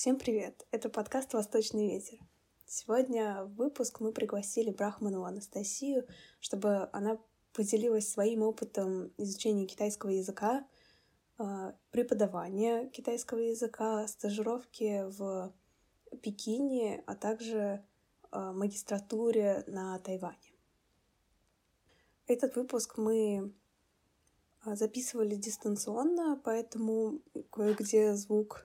Всем привет! Это подкаст «Восточный ветер». Сегодня в выпуск мы пригласили Брахману Анастасию, чтобы она поделилась своим опытом изучения китайского языка, а, преподавания китайского языка, стажировки в Пекине, а также а, магистратуре на Тайване. Этот выпуск мы а, записывали дистанционно, поэтому кое-где звук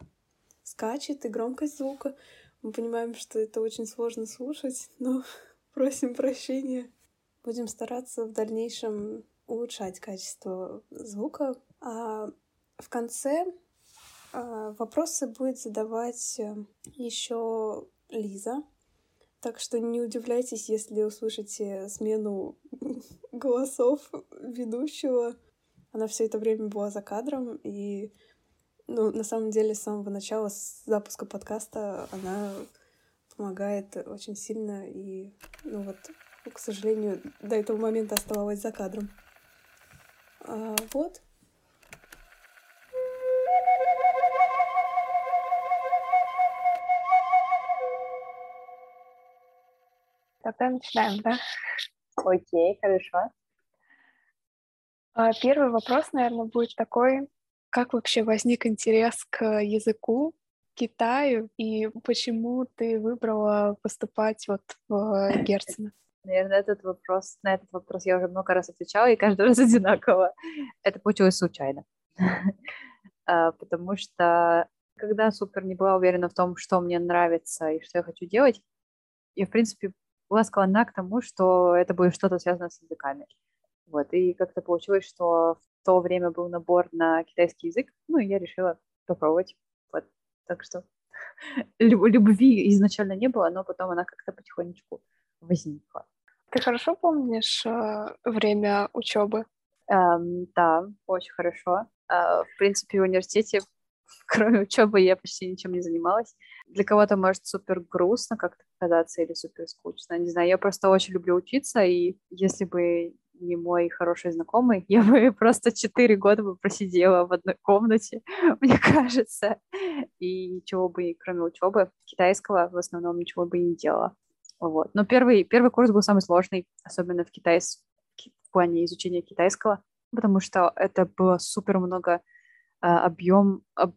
скачет и громкость звука. Мы понимаем, что это очень сложно слушать, но просим прощения. Будем стараться в дальнейшем улучшать качество звука. А в конце а, вопросы будет задавать э, еще Лиза. Так что не удивляйтесь, если услышите смену голосов ведущего. Она все это время была за кадром, и ну, на самом деле, с самого начала, с запуска подкаста, она помогает очень сильно, и, ну вот, к сожалению, до этого момента оставалась за кадром. А, вот. Тогда начинаем, да? Окей, хорошо. А, первый вопрос, наверное, будет такой, как вообще возник интерес к языку, Китаю, и почему ты выбрала поступать вот в Герцена? Наверное, этот вопрос, на этот вопрос я уже много раз отвечала, и каждый раз одинаково. Это получилось случайно. А, потому что когда супер не была уверена в том, что мне нравится и что я хочу делать, я, в принципе, была склонна к тому, что это будет что-то связано с языками. Вот, и как-то получилось, что то время был набор на китайский язык, ну, и я решила попробовать. Вот. Так что любви изначально не было, но потом она как-то потихонечку возникла. Ты хорошо помнишь э, время учебы? Эм, да, очень хорошо. Э, в принципе, в университете, кроме учебы, я почти ничем не занималась. Для кого-то может супер грустно как-то казаться или супер скучно. Не знаю, я просто очень люблю учиться, и если бы не мой хороший знакомый, я бы просто четыре года бы просидела в одной комнате, мне кажется, и ничего бы, кроме учебы китайского, в основном ничего бы не делала. Вот. Но первый, первый курс был самый сложный, особенно в, китайс... в плане изучения китайского, потому что это было супер много а, объем, об,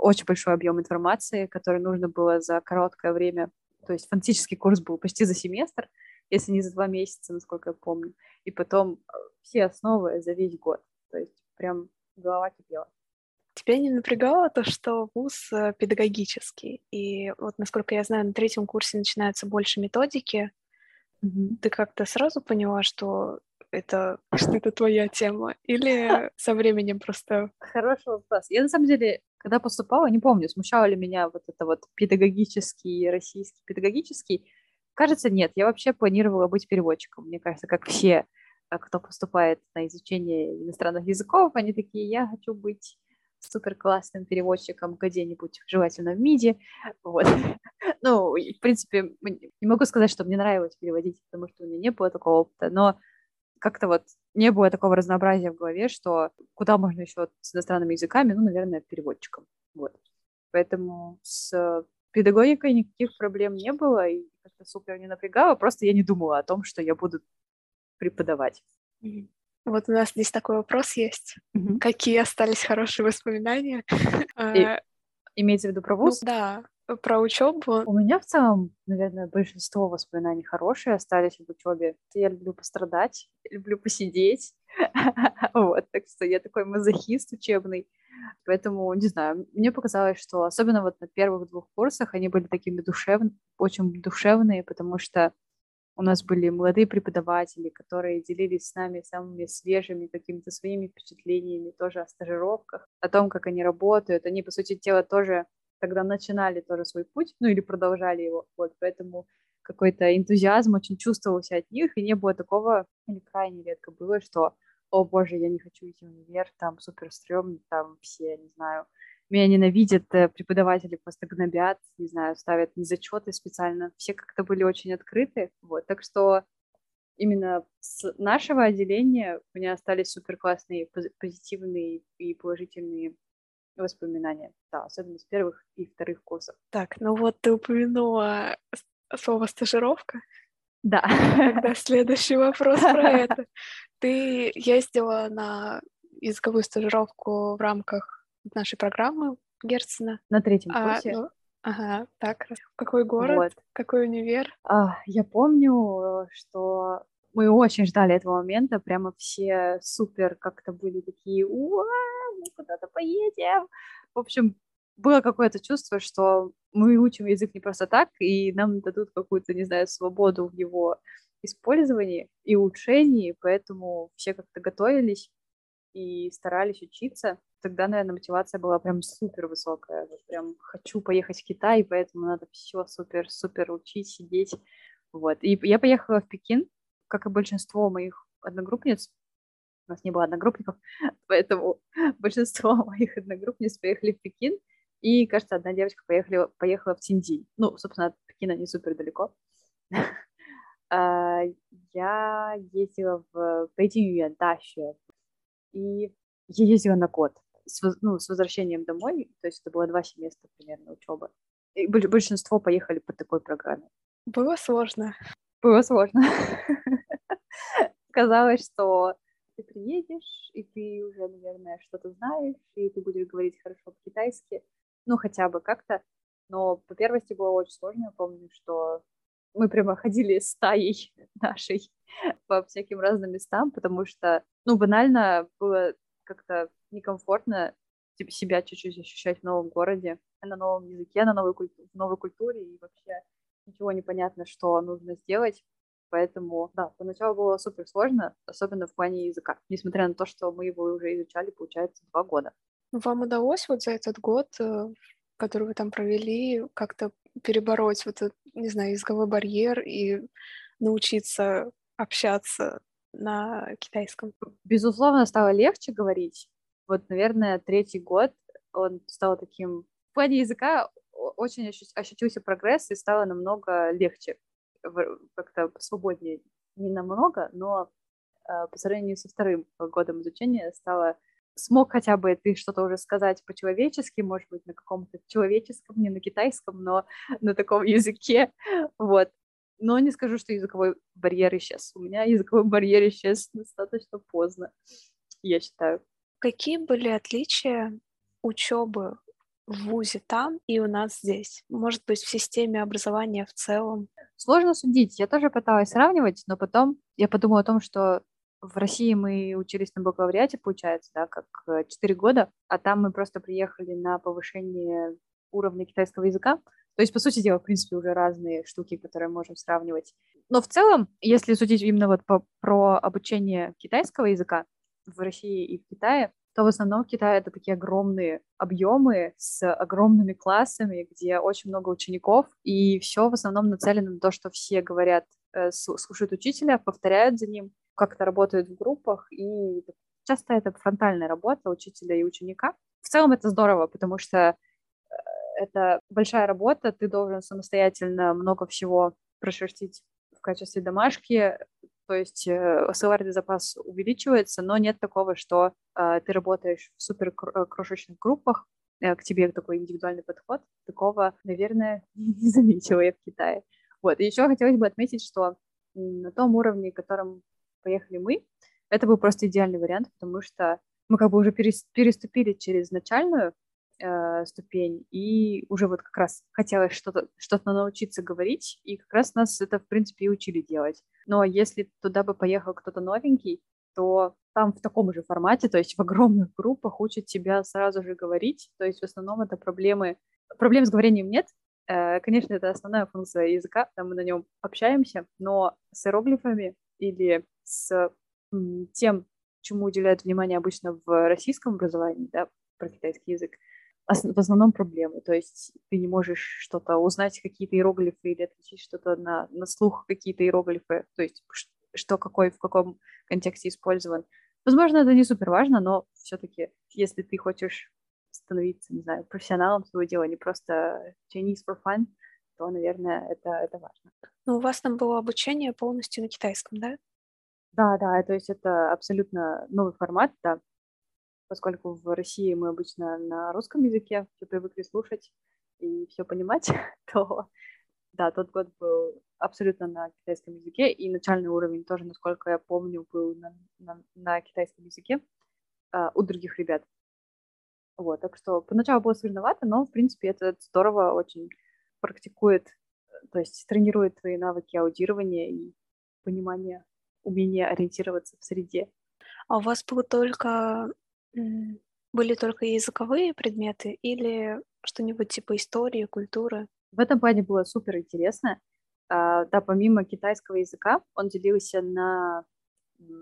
очень большой объем информации, который нужно было за короткое время. То есть фантастический курс был почти за семестр, если не за два месяца, насколько я помню. И потом э, все основы за весь год. То есть прям голова кипела. Тебя не напрягало то, что вуз э, педагогический? И вот, насколько я знаю, на третьем курсе начинается больше методики. Mm-hmm. Ты как-то сразу поняла, что это, что это твоя тема? Или со временем просто... Хороший вопрос. Я, на самом деле, когда поступала, не помню, смущало ли меня вот это вот педагогический, российский педагогический, Кажется, нет. Я вообще планировала быть переводчиком. Мне кажется, как все, э, кто поступает на изучение иностранных языков, они такие, я хочу быть супер классным переводчиком где-нибудь, желательно в МИДе. Вот. Ну, в принципе, не могу сказать, что мне нравилось переводить, потому что у меня не было такого опыта, но как-то вот не было такого разнообразия в голове, что куда можно еще с иностранными языками, ну, наверное, переводчиком. Вот. Поэтому с педагогикой никаких проблем не было, и как-то супер не напрягало, просто я не думала о том, что я буду преподавать. Вот у нас здесь такой вопрос есть. Mm-hmm. Какие остались хорошие воспоминания? И, а, имеется в виду про ну вуз? Ну, да, про учебу. У меня в целом, наверное, большинство воспоминаний хорошие остались в учебе. Я люблю пострадать, люблю посидеть. вот, так что я такой мазохист учебный. Поэтому, не знаю, мне показалось, что особенно вот на первых двух курсах они были такими душевными, очень душевные, потому что у нас были молодые преподаватели, которые делились с нами самыми свежими какими-то своими впечатлениями тоже о стажировках, о том, как они работают. Они, по сути дела, тоже тогда начинали тоже свой путь, ну или продолжали его. Вот, поэтому какой-то энтузиазм очень чувствовался от них, и не было такого, или крайне редко было, что о боже, я не хочу идти в универ, там супер стрёмно, там все, не знаю, меня ненавидят, э, преподаватели просто гнобят, не знаю, ставят незачеты специально. Все как-то были очень открыты, вот, так что именно с нашего отделения у меня остались супер классные, позитивные и положительные воспоминания, да, особенно с первых и вторых курсов. Так, ну вот ты упомянула слово стажировка. Да. Тогда следующий вопрос про это. Ты ездила на языковую стажировку в рамках нашей программы Герцена. На третьем а, курсе. Ну, ага, так. Какой город? Вот. Какой универ? А, я помню, что мы очень ждали этого момента, прямо все супер как-то были такие, уа, мы куда-то поедем. В общем, было какое-то чувство, что мы учим язык не просто так, и нам дадут какую-то, не знаю, свободу в его использовании и улучшении, поэтому все как-то готовились и старались учиться. Тогда, наверное, мотивация была прям супер высокая. Вот прям хочу поехать в Китай, поэтому надо все супер-супер учить, сидеть. Вот. И я поехала в Пекин, как и большинство моих одногруппниц. У нас не было одногруппников, поэтому большинство моих одногруппниц поехали в Пекин. И, кажется, одна девочка поехала, поехала в Тинди. Ну, собственно, от Пекина не супер далеко. А, я ездила в Бейдинг Даше, и я ездила на год с, ну, с возвращением домой, то есть это было два семестра примерно учебы. И большинство поехали по такой программе. Было сложно. Было сложно. Казалось, что ты приедешь, и ты уже, наверное, что-то знаешь, и ты будешь говорить хорошо по-китайски, ну, хотя бы как-то. Но по первости было очень сложно. Я помню, что мы прямо ходили стаей нашей по всяким разным местам, потому что, ну, банально было как-то некомфортно типа, себя чуть-чуть ощущать в новом городе, на новом языке, на новой, культу- в новой культуре, и вообще ничего не понятно, что нужно сделать. Поэтому, да, поначалу было супер сложно, особенно в плане языка, несмотря на то, что мы его уже изучали, получается, два года. Вам удалось вот за этот год, э, который вы там провели, как-то перебороть вот этот, не знаю, языковой барьер и научиться общаться на китайском? Безусловно, стало легче говорить. Вот, наверное, третий год он стал таким... В плане языка очень ощутился прогресс и стало намного легче, как-то свободнее. Не намного, но э, по сравнению со вторым годом изучения стало смог хотя бы ты что-то уже сказать по-человечески, может быть, на каком-то человеческом, не на китайском, но на таком языке, вот. Но не скажу, что языковой барьер исчез. У меня языковой барьер исчез достаточно поздно, я считаю. Какие были отличия учебы в ВУЗе там и у нас здесь? Может быть, в системе образования в целом? Сложно судить. Я тоже пыталась сравнивать, но потом я подумала о том, что в России мы учились на бакалавриате, получается, да, как 4 э, года, а там мы просто приехали на повышение уровня китайского языка. То есть, по сути дела, в принципе, уже разные штуки, которые можем сравнивать. Но в целом, если судить именно вот по, про обучение китайского языка в России и в Китае, то в основном в Китае это такие огромные объемы с огромными классами, где очень много учеников, и все в основном нацелено на то, что все говорят, э, слушают учителя, повторяют за ним, как-то работают в группах, и часто это фронтальная работа учителя и ученика. В целом это здорово, потому что э, это большая работа, ты должен самостоятельно много всего прошерстить в качестве домашки, то есть э, словарный запас увеличивается, но нет такого, что э, ты работаешь в супер э, крошечных группах, э, к тебе такой индивидуальный подход. Такого, наверное, не заметила я в Китае. Вот. И еще хотелось бы отметить, что на том уровне, котором поехали мы, это был просто идеальный вариант, потому что мы как бы уже переступили через начальную э, ступень, и уже вот как раз хотелось что-то что научиться говорить, и как раз нас это, в принципе, и учили делать. Но если туда бы поехал кто-то новенький, то там в таком же формате, то есть в огромных группах учат тебя сразу же говорить, то есть в основном это проблемы, проблем с говорением нет, э, Конечно, это основная функция языка, там мы на нем общаемся, но с иероглифами или с тем, чему уделяют внимание обычно в российском образовании, да, про китайский язык, в основном проблемы. То есть ты не можешь что-то узнать, какие-то иероглифы или отличить что-то на, на слух, какие-то иероглифы, то есть что какой, в каком контексте использован. Возможно, это не супер важно, но все-таки, если ты хочешь становиться, не знаю, профессионалом своего дела, не просто Chinese for fun, то, наверное, это, это важно. Но у вас там было обучение полностью на китайском, да? Да, да, то есть это абсолютно новый формат, да. поскольку в России мы обычно на русском языке все привыкли слушать и все понимать, то да, тот год был абсолютно на китайском языке, и начальный уровень тоже, насколько я помню, был на, на, на китайском языке а, у других ребят. Вот, так что поначалу было сложновато, но, в принципе, это здорово очень практикует, то есть тренирует твои навыки аудирования и понимания, умения ориентироваться в среде. А у вас было только были только языковые предметы или что-нибудь типа истории, культуры? В этом плане было супер интересно. А, да, помимо китайского языка, он делился на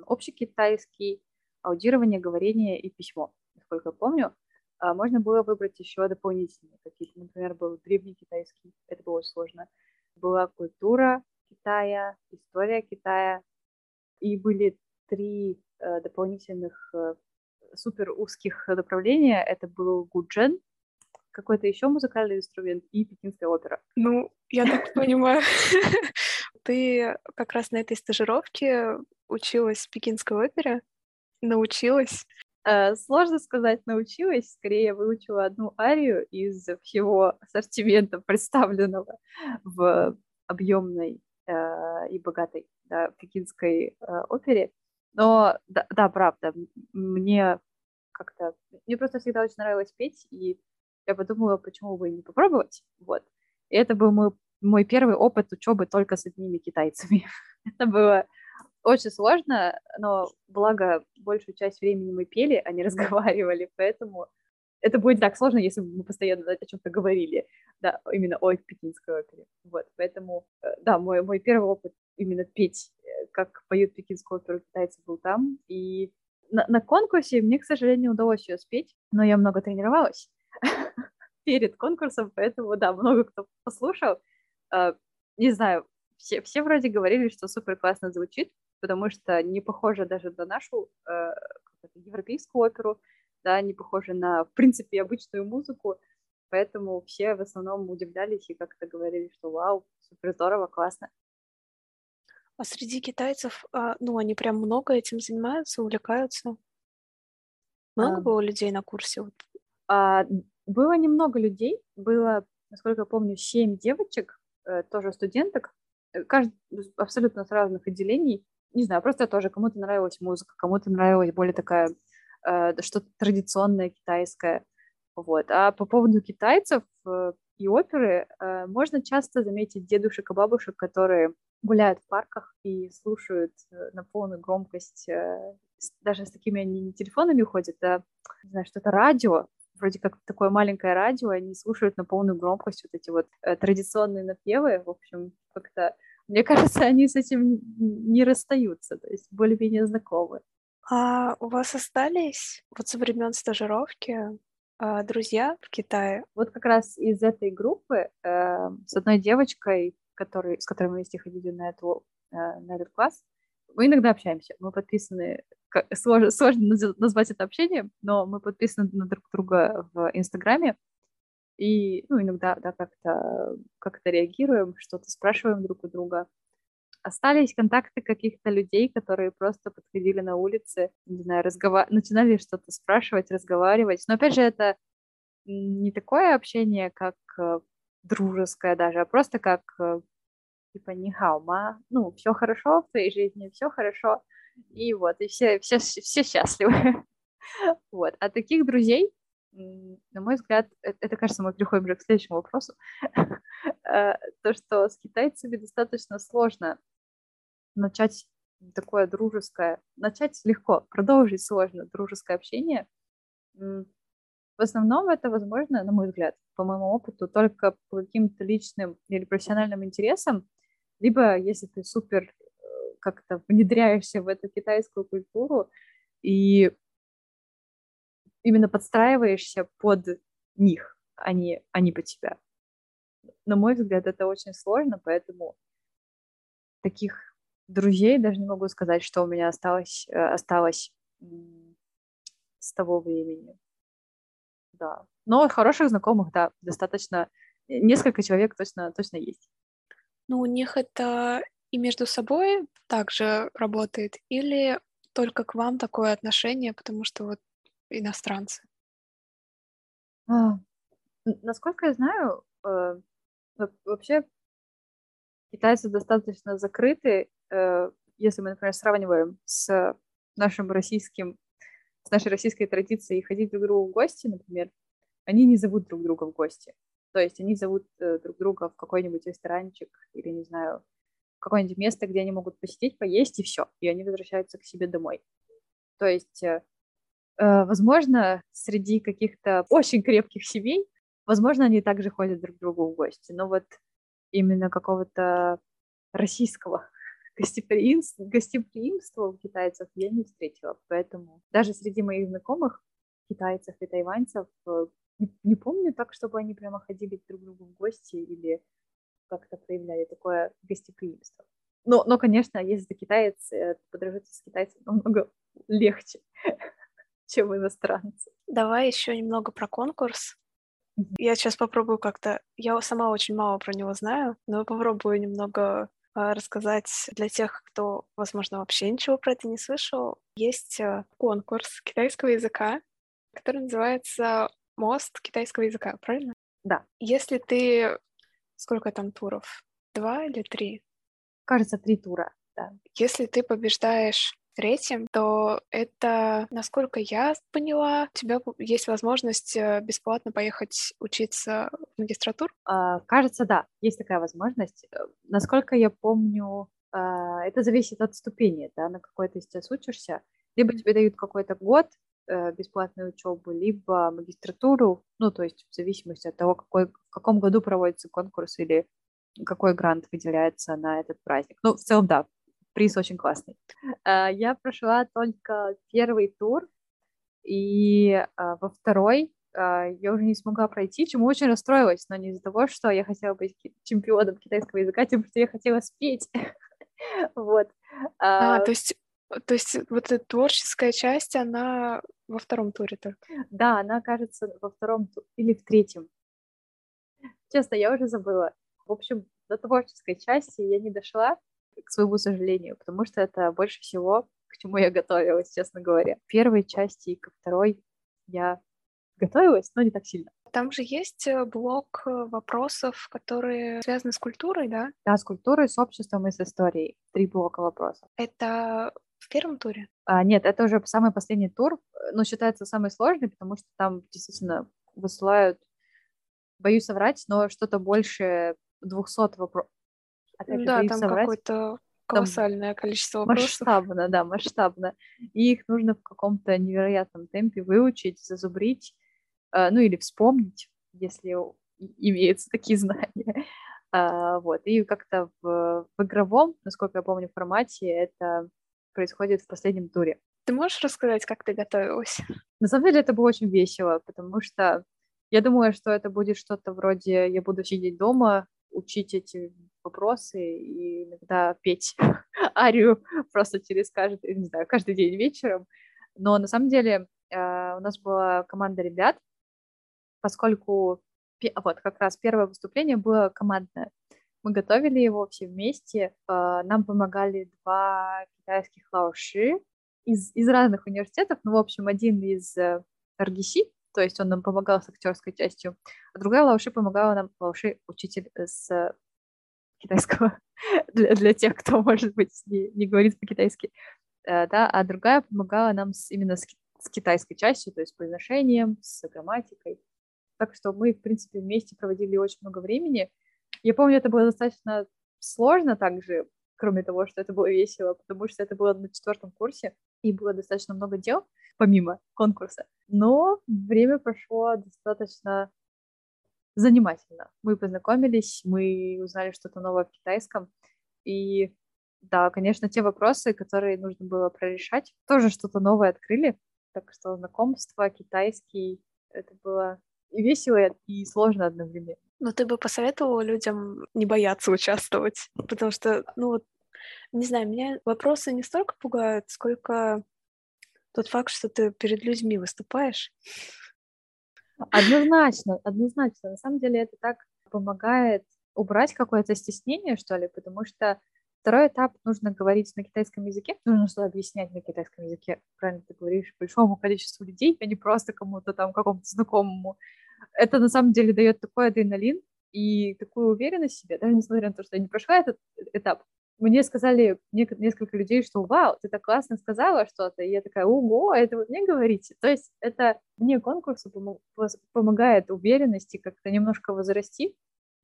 общекитайский, аудирование, говорение и письмо, насколько я помню. А, можно было выбрать еще дополнительные какие-то. Например, был древний китайский, это было очень сложно. Была культура Китая, история Китая. И были три э, дополнительных э, супер узких направления. Это был гуджен, какой-то еще музыкальный инструмент и пекинская опера. Ну, я так понимаю, ты как раз на этой стажировке училась в пекинской опере? Научилась? Э, сложно сказать, научилась. Скорее, выучила одну арию из всего ассортимента, представленного в объемной э, и богатой да, пекинской э, опере. Но да, да, правда, мне как-то... Мне просто всегда очень нравилось петь, и я подумала, почему бы не попробовать. Вот. И это был мой, мой первый опыт учебы только с одними китайцами. это было очень сложно, но благо большую часть времени мы пели, а не разговаривали, поэтому это будет так сложно, если бы мы постоянно о чем-то говорили, да, именно о пекинской опере. Вот, поэтому, э, да, мой, мой первый опыт именно петь, э, как поют пекинскую оперу китайцы, был там, и на, на конкурсе мне, к сожалению, удалось ее спеть, но я много тренировалась перед конкурсом, поэтому, да, много кто послушал. А, не знаю, все, все вроде говорили, что супер классно звучит, потому что не похоже даже на нашу э, европейскую оперу, да, не похоже на, в принципе, обычную музыку, поэтому все в основном удивлялись и как-то говорили, что вау, супер здорово, классно. А среди китайцев, а, ну, они прям много этим занимаются, увлекаются? Много а, было людей на курсе? Вот? А, было немного людей, было, насколько я помню, семь девочек, э, тоже студенток, э, каждый абсолютно с разных отделений. Не знаю, просто тоже кому-то нравилась музыка, кому-то нравилась более такая э, что-то традиционное китайское. Вот. А по поводу китайцев э, и оперы э, можно часто заметить дедушек и бабушек, которые гуляют в парках и слушают э, на полную громкость, э, даже с такими они не телефонами ходят, а, не знаю, что-то радио, вроде как такое маленькое радио, они слушают на полную громкость вот эти вот э, традиционные напевы, в общем, как-то, мне кажется, они с этим не расстаются, то есть более-менее знакомы. А у вас остались вот со времен стажировки а, друзья в Китае? Вот как раз из этой группы э, с одной девочкой, который, с которой мы вместе ходили на, эту, э, на этот класс, мы иногда общаемся. Мы подписаны, сложно, сложно назвать это общением, но мы подписаны на друг друга в Инстаграме. И ну, иногда да, как-то как реагируем, что-то спрашиваем друг у друга. Остались контакты каких-то людей, которые просто подходили на улице, не знаю, разговар... начинали что-то спрашивать, разговаривать. Но опять же, это не такое общение, как э, дружеское даже, а просто как э, типа не хаума, ну, все хорошо в твоей жизни, все хорошо, и вот, и все, все, все счастливы. Вот. А таких друзей, на мой взгляд, это, это, кажется, мы переходим уже к следующему вопросу, э, то, что с китайцами достаточно сложно начать такое дружеское, начать легко, продолжить сложно дружеское общение. В основном это возможно, на мой взгляд, по моему опыту, только по каким-то личным или профессиональным интересам, либо если ты супер э, как-то внедряешься в эту китайскую культуру и именно подстраиваешься под них, а не, а не под тебя. На мой взгляд, это очень сложно, поэтому таких друзей даже не могу сказать, что у меня осталось, э, осталось с того времени. Да. Но хороших знакомых, да, достаточно. Несколько человек точно, точно есть. Ну, у них это и между собой также работает, или только к вам такое отношение, потому что вот иностранцы? А, насколько я знаю, э, вообще китайцы достаточно закрыты, э, если мы, например, сравниваем с нашим российским, с нашей российской традицией ходить друг к другу в гости, например, они не зовут друг друга в гости. То есть они зовут э, друг друга в какой-нибудь ресторанчик или, не знаю, в какое-нибудь место, где они могут посетить, поесть, и все. И они возвращаются к себе домой. То есть, возможно, среди каких-то очень крепких семей, возможно, они также ходят друг к другу в гости. Но вот именно какого-то российского гостеприимства, гостеприимства у китайцев я не встретила. Поэтому даже среди моих знакомых китайцев и тайваньцев э, не, не помню так, чтобы они прямо ходили друг к другу в гости или как-то проявляли такое гостеприимство. Но, но, конечно, если ты китаец, э, подружиться с китайцем намного легче, чем иностранцы. Давай еще немного про конкурс. Я сейчас попробую как-то... Я сама очень мало про него знаю, но попробую немного а, рассказать для тех, кто, возможно, вообще ничего про это не слышал. Есть э, конкурс китайского языка, который называется «Мост китайского языка», правильно? Да. Если ты... Сколько там туров? Два или три? Кажется, три тура, да. Если ты побеждаешь третьем, то это, насколько я поняла, у тебя есть возможность э, бесплатно поехать учиться в магистратуру? А, кажется, да, есть такая возможность. Э, насколько я помню, а, это зависит от ступени, да, на какой ты сейчас учишься. Либо тебе дают какой-то год э, бесплатной учебы, либо магистратуру, ну, то есть в зависимости от того, какой, в каком году проводится конкурс или какой грант выделяется на этот праздник. Ну, в целом, да, приз очень классный. А, я прошла только первый тур, и а, во второй а, я уже не смогла пройти, чему очень расстроилась, но не из-за того, что я хотела быть чемпионом китайского языка, тем, что я хотела спеть. Вот. А, то есть то есть вот эта творческая часть, она во втором туре только? Да, она, кажется, во втором или в третьем. Честно, я уже забыла. В общем, до творческой части я не дошла, к своему сожалению, потому что это больше всего, к чему я готовилась, честно говоря. В первой части и ко второй я готовилась, но не так сильно. Там же есть э, блок э, вопросов, которые связаны с культурой, да? Да, с культурой, с обществом и с историей. Три блока вопросов. Это в первом туре? А, нет, это уже самый последний тур, но считается самый сложный, потому что там действительно высылают, боюсь соврать, но что-то больше 200 вопросов, Опять да, там какое-то колоссальное там количество вопросов. Масштабно, да, масштабно. И их нужно в каком-то невероятном темпе выучить, зазубрить, э, ну или вспомнить, если имеются такие знания. А, вот. И как-то в, в игровом, насколько я помню, формате это происходит в последнем туре. Ты можешь рассказать, как ты готовилась? На самом деле это было очень весело, потому что я думаю, что это будет что-то вроде «я буду сидеть дома, учить эти вопросы и иногда петь арию просто через каждый, не знаю, каждый день вечером. Но на самом деле э, у нас была команда ребят, поскольку вот как раз первое выступление было командное. Мы готовили его все вместе. Э, нам помогали два китайских лауши из, из разных университетов. Ну, в общем, один из э, RGC, то есть он нам помогал с актерской частью, а другая лауши помогала нам, лауши учитель с китайского для, для тех, кто, может быть, не, не говорит по-китайски, э, да, а другая помогала нам с, именно с, с китайской частью, то есть с произношением, с грамматикой. Так что мы, в принципе, вместе проводили очень много времени. Я помню, это было достаточно сложно также, кроме того, что это было весело, потому что это было на четвертом курсе, и было достаточно много дел, помимо конкурса. Но время прошло достаточно занимательно. Мы познакомились, мы узнали что-то новое в китайском. И да, конечно, те вопросы, которые нужно было прорешать, тоже что-то новое открыли. Так что знакомство, китайский, это было и весело, и сложно одновременно. Но ты бы посоветовала людям не бояться участвовать? Потому что, ну вот, не знаю, меня вопросы не столько пугают, сколько тот факт, что ты перед людьми выступаешь. Однозначно, однозначно. На самом деле это так помогает убрать какое-то стеснение, что ли, потому что Второй этап нужно говорить на китайском языке, нужно что объяснять на китайском языке, правильно ты говоришь, большому количеству людей, а не просто кому-то там, какому-то знакомому. Это на самом деле дает такой адреналин и такую уверенность в себе, даже несмотря на то, что я не прошла этот этап. Мне сказали несколько людей, что «Вау, ты так классно сказала что-то», и я такая «Ого, это вы мне говорите?» То есть это мне конкурсу помогает уверенности как-то немножко возрасти,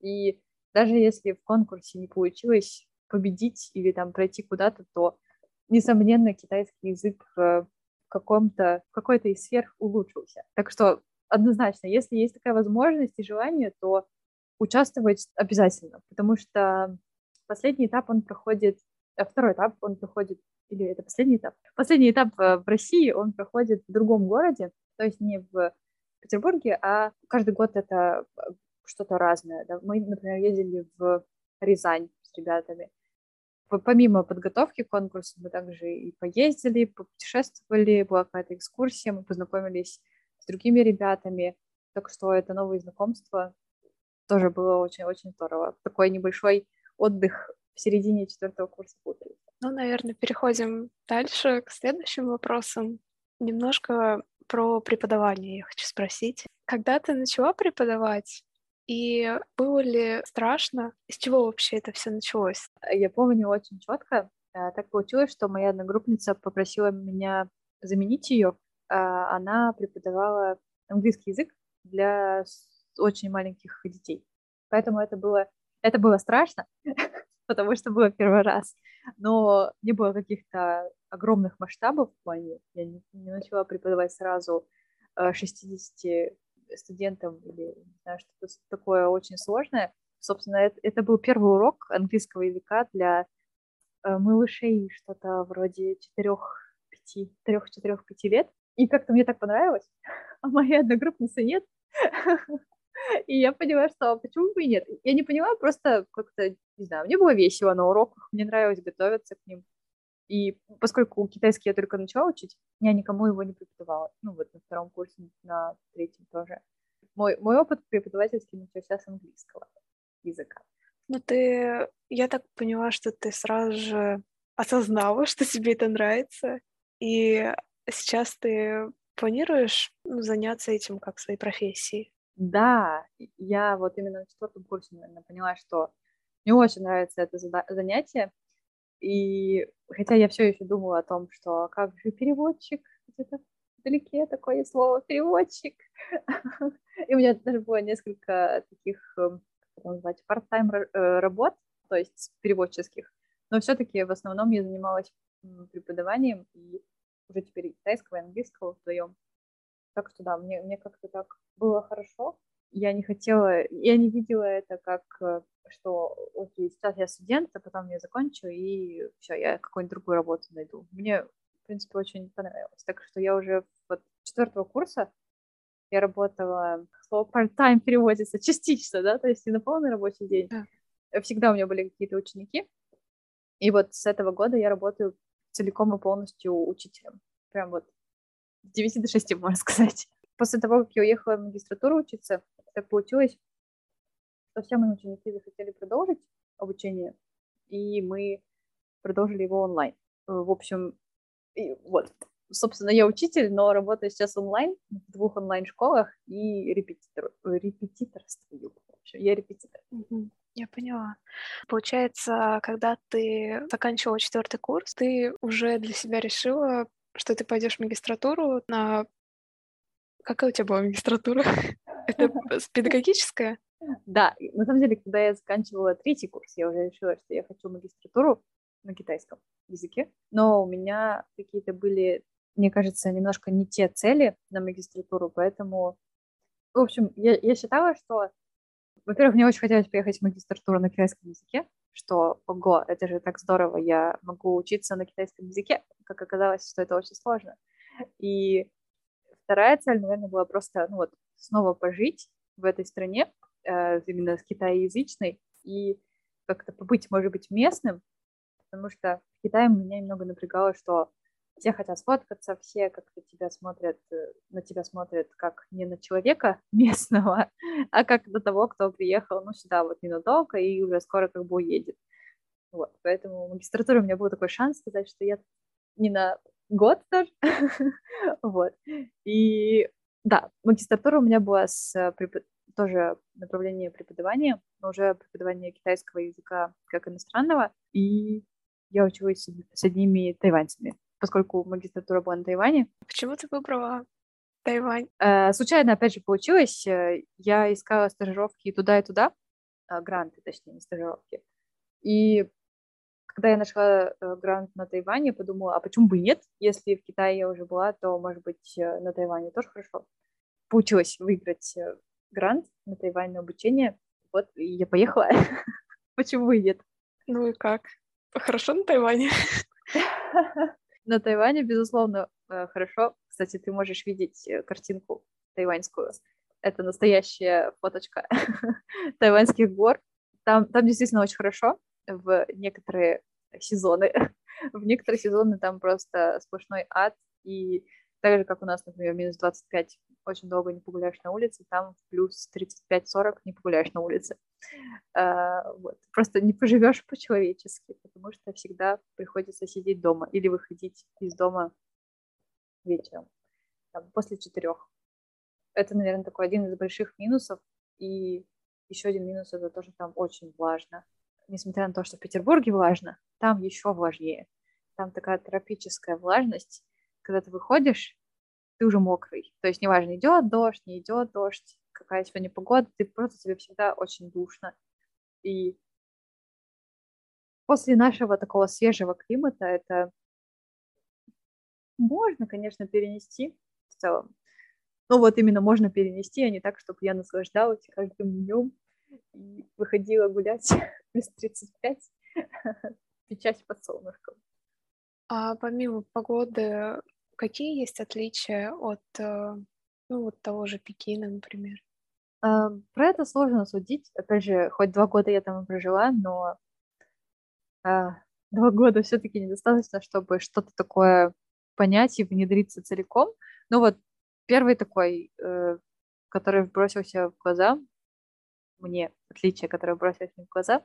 и даже если в конкурсе не получилось победить или там пройти куда-то, то, несомненно, китайский язык в каком-то, в какой-то из сфер улучшился. Так что однозначно, если есть такая возможность и желание, то участвовать обязательно, потому что последний этап он проходит, а второй этап он проходит, или это последний этап? Последний этап э, в России он проходит в другом городе, то есть не в Петербурге, а каждый год это э, что-то разное. Да? Мы, например, ездили в Рязань с ребятами. Помимо подготовки к конкурсу мы также и поездили, путешествовали, была какая-то экскурсия, мы познакомились с другими ребятами. Так что это новые знакомства. Тоже было очень-очень здорово. Такой небольшой отдых в середине четвертого курса получился. Ну, наверное, переходим дальше к следующим вопросам. Немножко про преподавание я хочу спросить. Когда ты начала преподавать, и было ли страшно? Из чего вообще это все началось? Я помню очень четко. Э, так получилось, что моя одногруппница попросила меня заменить ее. А, она преподавала английский язык для очень маленьких детей. Поэтому это было, это было страшно, потому что было первый раз. Но не было каких-то огромных масштабов в плане. Я не, начала преподавать сразу 60 э, студентам или знаю, что-то такое очень сложное. Собственно, это, это был первый урок английского языка для э, малышей, что-то вроде 4-5 3-4-5 лет. И как-то мне так понравилось, а моей одногруппницы нет. И я поняла, что почему бы и нет. Я не поняла, просто как-то, не знаю, мне было весело на уроках, мне нравилось готовиться к ним. И поскольку китайский я только начала учить, я никому его не преподавала. Ну, вот на втором курсе, на третьем тоже. Мой, мой опыт преподавательский начался с английского языка. Ну, ты... Я так поняла, что ты сразу же осознала, что тебе это нравится, и сейчас ты планируешь ну, заняться этим как своей профессией? Да, я вот именно на четвертом курсе, наверное, поняла, что мне очень нравится это занятие, и хотя я все еще думала о том, что как же переводчик, где-то вдалеке такое слово переводчик. И у меня даже было несколько таких, эм, как назвать, part-time э, работ, то есть переводческих. Но все-таки в основном я занималась преподаванием и уже теперь китайского и английского вдвоем. Так что да, мне, мне как-то так было хорошо. Я не хотела, я не видела это как э, что окей, сейчас я студент, а потом я закончу, и все, я какую-нибудь другую работу найду. Мне, в принципе, очень понравилось. Так что я уже вот четвертого курса я работала, слово part-time переводится частично, да, то есть не на полный рабочий день. Yeah. Всегда у меня были какие-то ученики, и вот с этого года я работаю целиком и полностью учителем. Прям вот 9 до 6, можно сказать. После того, как я уехала в магистратуру учиться, так получилось, что все мои ученики захотели продолжить обучение, и мы продолжили его онлайн. В общем, и вот, собственно, я учитель, но работаю сейчас онлайн в двух онлайн-школах и репетитор, репетиторствую. Я репетитор. Я поняла. Получается, когда ты заканчивала четвертый курс, ты уже для себя решила, что ты пойдешь в магистратуру на... Какая у тебя была магистратура? Это педагогическая? Да, на самом деле, когда я заканчивала третий курс, я уже решила, что я хочу магистратуру на китайском языке, но у меня какие-то были, мне кажется, немножко не те цели на магистратуру, поэтому, в общем, я, я считала, что, во-первых, мне очень хотелось поехать в магистратуру на китайском языке, что, ого, это же так здорово, я могу учиться на китайском языке, как оказалось, что это очень сложно. И вторая цель, наверное, была просто, ну вот, снова пожить в этой стране, э, именно с китаеязычной, и как-то побыть, может быть, местным, потому что в Китае меня немного напрягало, что все хотят сфоткаться, все как-то тебя смотрят, э, на тебя смотрят как не на человека местного, а как на того, кто приехал, ну, сюда вот ненадолго и уже скоро как бы уедет. Вот, поэтому в магистратуре у меня был такой шанс сказать, что я не на год тоже. вот. И да, магистратура у меня была с тоже направление преподавания, но уже преподавание китайского языка как иностранного, и я училась с одними тайваньцами, поскольку магистратура была на Тайване. Почему ты выбрала Тайвань? Э, случайно, опять же, получилось. Э, я искала стажировки туда и туда, э, гранты, точнее, не стажировки. И когда я нашла грант на Тайване, подумала, а почему бы нет? Если в Китае я уже была, то, может быть, на Тайване тоже хорошо. Получилось выиграть грант на Тайвань на обучение. Вот, и я поехала. Почему и нет? Ну и как? Хорошо на Тайване? На Тайване, безусловно, э, хорошо. Кстати, ты можешь видеть э, картинку тайваньскую. Это настоящая фоточка тайваньских гор. Там, там действительно очень хорошо в некоторые сезоны. В некоторые сезоны там просто сплошной ад, и так же, как у нас, например, минус 25 очень долго не погуляешь на улице, там плюс 35-40 не погуляешь на улице. А, вот. Просто не поживешь по-человечески, потому что всегда приходится сидеть дома или выходить из дома вечером, там, после четырех. Это, наверное, такой один из больших минусов. И еще один минус это то, что там очень влажно. Несмотря на то, что в Петербурге влажно, там еще влажнее. Там такая тропическая влажность, когда ты выходишь, ты уже мокрый. То есть неважно, идет дождь, не идет дождь, какая сегодня погода, ты просто тебе всегда очень душно. И после нашего такого свежего климата это можно, конечно, перенести в целом. Но вот именно можно перенести, а не так, чтобы я наслаждалась каждым днем и выходила гулять плюс 35, печать под солнышком. А помимо погоды, Какие есть отличия от, э, ну, вот того же Пекина, например? А, про это сложно судить. Опять же, хоть два года я там и прожила, но а, два года все-таки недостаточно, чтобы что-то такое понять и внедриться целиком. Ну вот первый такой, э, который бросился в глаза, мне отличие, которое бросилось мне в глаза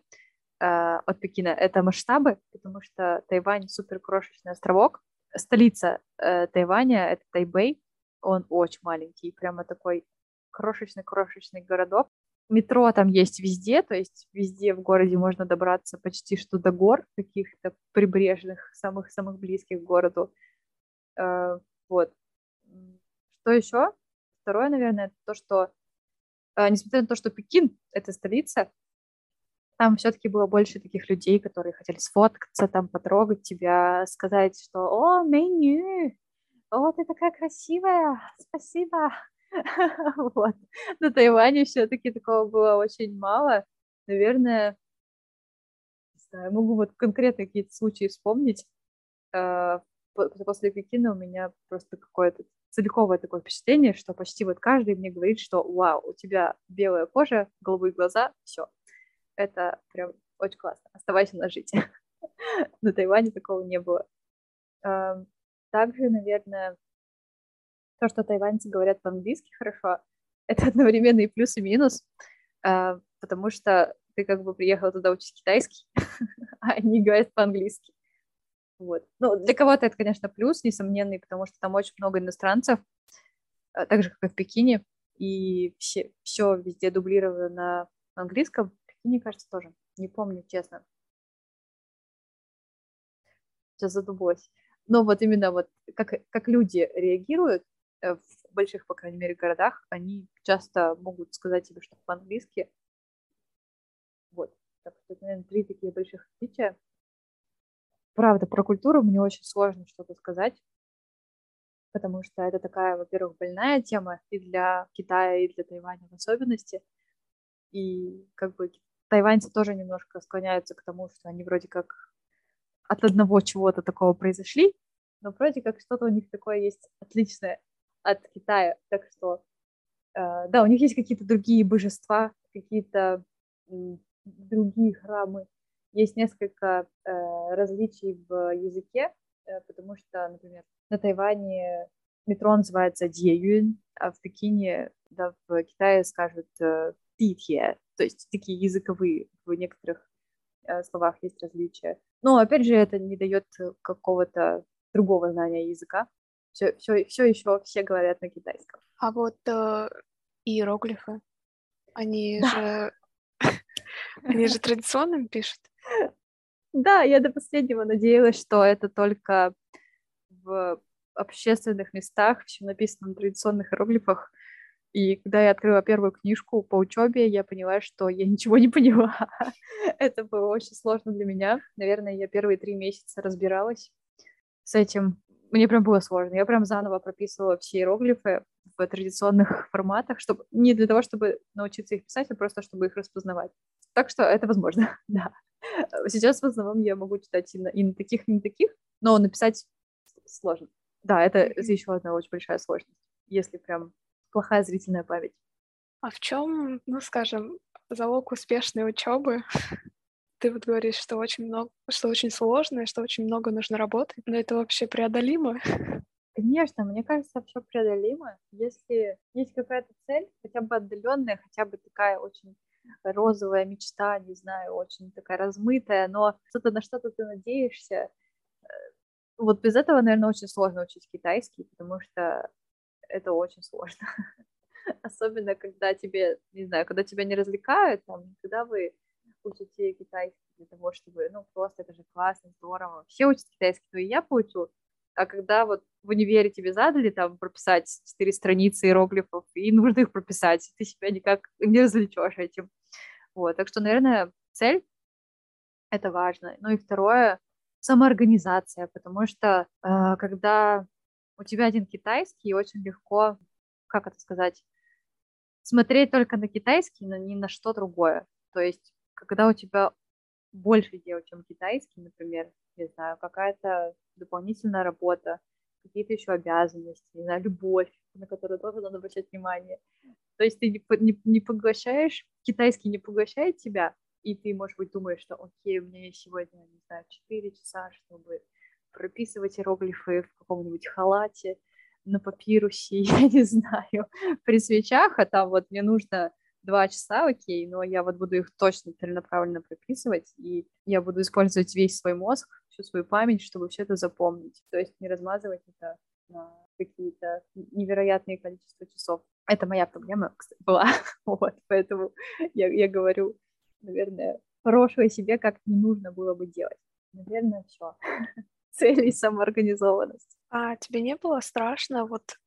э, от Пекина, это масштабы, потому что Тайвань супер крошечный островок, столица э, Тайваня, это Тайбэй, он очень маленький, прямо такой крошечный-крошечный городок. Метро там есть везде, то есть везде в городе можно добраться почти что до гор, каких-то прибрежных, самых-самых близких к городу. Э, вот. Что еще? Второе, наверное, это то, что, несмотря на то, что Пекин — это столица, там все-таки было больше таких людей, которые хотели сфоткаться, там потрогать тебя, сказать, что «О, меню! О, ты такая красивая! Спасибо!» Вот. На Тайване все-таки такого было очень мало. Наверное, не знаю, могу вот конкретно какие-то случаи вспомнить. А, после Пекина у меня просто какое-то целиковое такое впечатление, что почти вот каждый мне говорит, что «Вау, у тебя белая кожа, голубые глаза, все, это прям очень классно. Оставайся на жить. На Тайване такого не было. Также, наверное, то, что тайваньцы говорят по-английски хорошо, это одновременно и плюс, и минус, а, потому что ты как бы приехал туда учить китайский, а они говорят по-английски. Вот. Ну, для кого-то это, конечно, плюс, несомненный, потому что там очень много иностранцев, а, так же, как и в Пекине, и все, все везде дублировано на английском. Мне кажется, тоже. Не помню, честно. Сейчас задумалась. Но вот именно вот как, как люди реагируют э, в больших, по крайней мере, городах, они часто могут сказать тебе что по-английски. Вот. Так что, наверное, три такие больших отличия. Правда, про культуру мне очень сложно что-то сказать, потому что это такая, во-первых, больная тема и для Китая, и для Тайваня в особенности. И как бы тайваньцы тоже немножко склоняются к тому, что они вроде как от одного чего-то такого произошли, но вроде как что-то у них такое есть отличное от Китая. Так что, э, да, у них есть какие-то другие божества, какие-то другие храмы. Есть несколько э, различий в языке, э, потому что, например, на Тайване метро называется Диюн, а в Пекине, да, в Китае скажут э, Дитье, то есть такие языковые в некоторых э, словах есть различия. Но, опять же, это не дает какого-то другого знания языка. Все, все, все еще все говорят на китайском. А вот э, иероглифы, они да. же они же традиционным пишут. Да, я до последнего надеялась, что это только в общественных местах, все написано на традиционных иероглифах. И когда я открыла первую книжку по учебе, я поняла, что я ничего не поняла. это было очень сложно для меня. Наверное, я первые три месяца разбиралась с этим. Мне прям было сложно. Я прям заново прописывала все иероглифы в традиционных форматах, чтобы не для того, чтобы научиться их писать, а просто чтобы их распознавать. Так что это возможно, да. Сейчас в основном я могу читать и на, и на таких, и на таких, но написать сложно. Да, это еще одна очень большая сложность, если прям плохая зрительная память. А в чем, ну, скажем, залог успешной учебы? Ты вот говоришь, что очень много, что очень сложно, и что очень много нужно работать, но это вообще преодолимо? Конечно, мне кажется, все преодолимо, если есть какая-то цель, хотя бы отдаленная, хотя бы такая очень розовая мечта, не знаю, очень такая размытая, но что-то на что-то ты надеешься. Э, вот без этого, наверное, очень сложно учить китайский, потому что это очень сложно. Особенно, когда тебе, не знаю, когда тебя не развлекают, там, когда вы учите китайский для того, чтобы, ну, просто это же классно, здорово. Все учат китайский, то и я поучу. А когда вот в универе тебе задали там прописать четыре страницы иероглифов, и нужно их прописать, ты себя никак не развлечешь этим. Вот, так что, наверное, цель — это важно. Ну и второе — самоорганизация, потому что э, когда у тебя один китайский, очень легко, как это сказать, смотреть только на китайский, но ни на что другое. То есть, когда у тебя больше дел, чем китайский, например, не знаю, какая-то дополнительная работа, какие-то еще обязанности, не знаю, любовь, на которую тоже надо обращать внимание. То есть ты не, не, не поглощаешь, китайский не поглощает тебя, и ты, может быть, думаешь, что окей, у меня есть сегодня, не знаю, 4 часа, чтобы прописывать иероглифы в каком-нибудь халате, на папирусе, я не знаю, при свечах, а там вот мне нужно два часа, окей, но я вот буду их точно целенаправленно прописывать, и я буду использовать весь свой мозг, всю свою память, чтобы все это запомнить. То есть не размазывать это на какие-то невероятные количество часов. Это моя проблема, кстати, была. вот, поэтому я, я говорю, наверное, хорошего себе как не нужно было бы делать. Наверное, все. Цель и самоорганизованность. А тебе не было страшно вот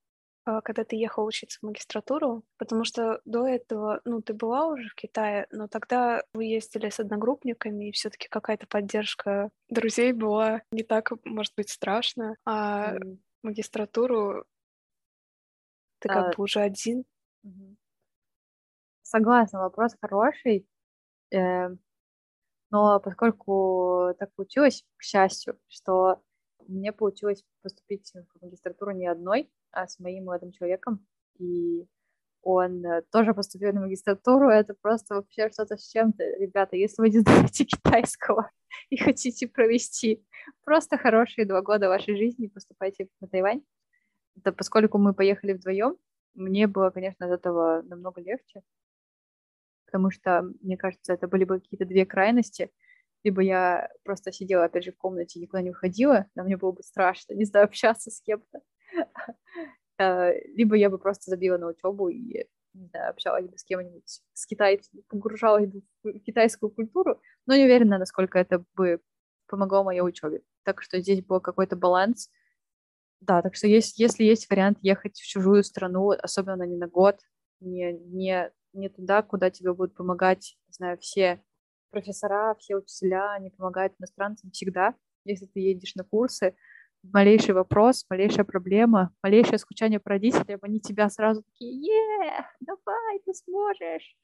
когда ты ехал учиться в магистратуру, потому что до этого, ну, ты была уже в Китае, но тогда вы ездили с одногруппниками, и все-таки какая-то поддержка друзей была не так, может быть, страшно, а mm. магистратуру ты а... как бы уже один. Согласна, вопрос хороший. Э, но поскольку так получилось, к счастью, что мне получилось поступить в магистратуру не одной, а с моим молодым человеком, и он э, тоже поступил на магистратуру, это просто вообще что-то с чем-то. Ребята, если вы не знаете китайского и хотите провести просто хорошие два года вашей жизни, поступайте на Тайвань. Это поскольку мы поехали вдвоем, мне было, конечно, от этого намного легче, потому что, мне кажется, это были бы какие-то две крайности. Либо я просто сидела, опять же, в комнате никуда не выходила, но мне было бы страшно, не знаю, общаться с кем-то. Э, либо я бы просто забила на учебу и не общалась бы с кем-нибудь, с китайцами, погружалась бы в китайскую культуру, но не уверена, насколько это бы помогло моей учебе. Так что здесь был какой-то баланс. Да, так что есть, если есть вариант ехать в чужую страну, особенно не на год, не, не, не туда, куда тебе будут помогать, не знаю, все профессора, все учителя, они помогают иностранцам всегда. Если ты едешь на курсы, малейший вопрос, малейшая проблема, малейшее скучание по родителям, они тебя сразу такие, е, давай, ты сможешь.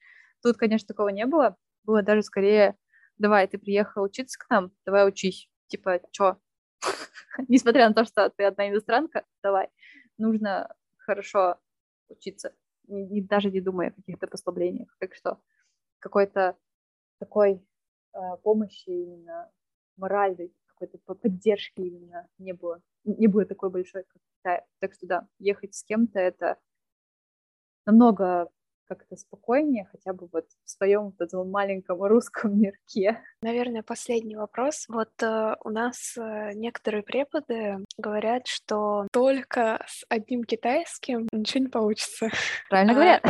Тут, конечно, такого не было. Было даже скорее, давай, ты приехал учиться к нам, давай учись. Типа, чё? Несмотря на то, что ты одна иностранка, давай. Нужно хорошо учиться, не, не, даже не думая о каких-то послаблениях. Так что какой-то такой э, помощи именно моральной какой-то поддержки именно не было. Не было такой большой, как в Китае. Так что да, ехать с кем-то это намного как-то спокойнее, хотя бы вот в своем вот этом маленьком русском мирке. Наверное, последний вопрос. Вот э, у нас э, некоторые преподы говорят, что только с одним китайским ничего не получится. Правильно говорят.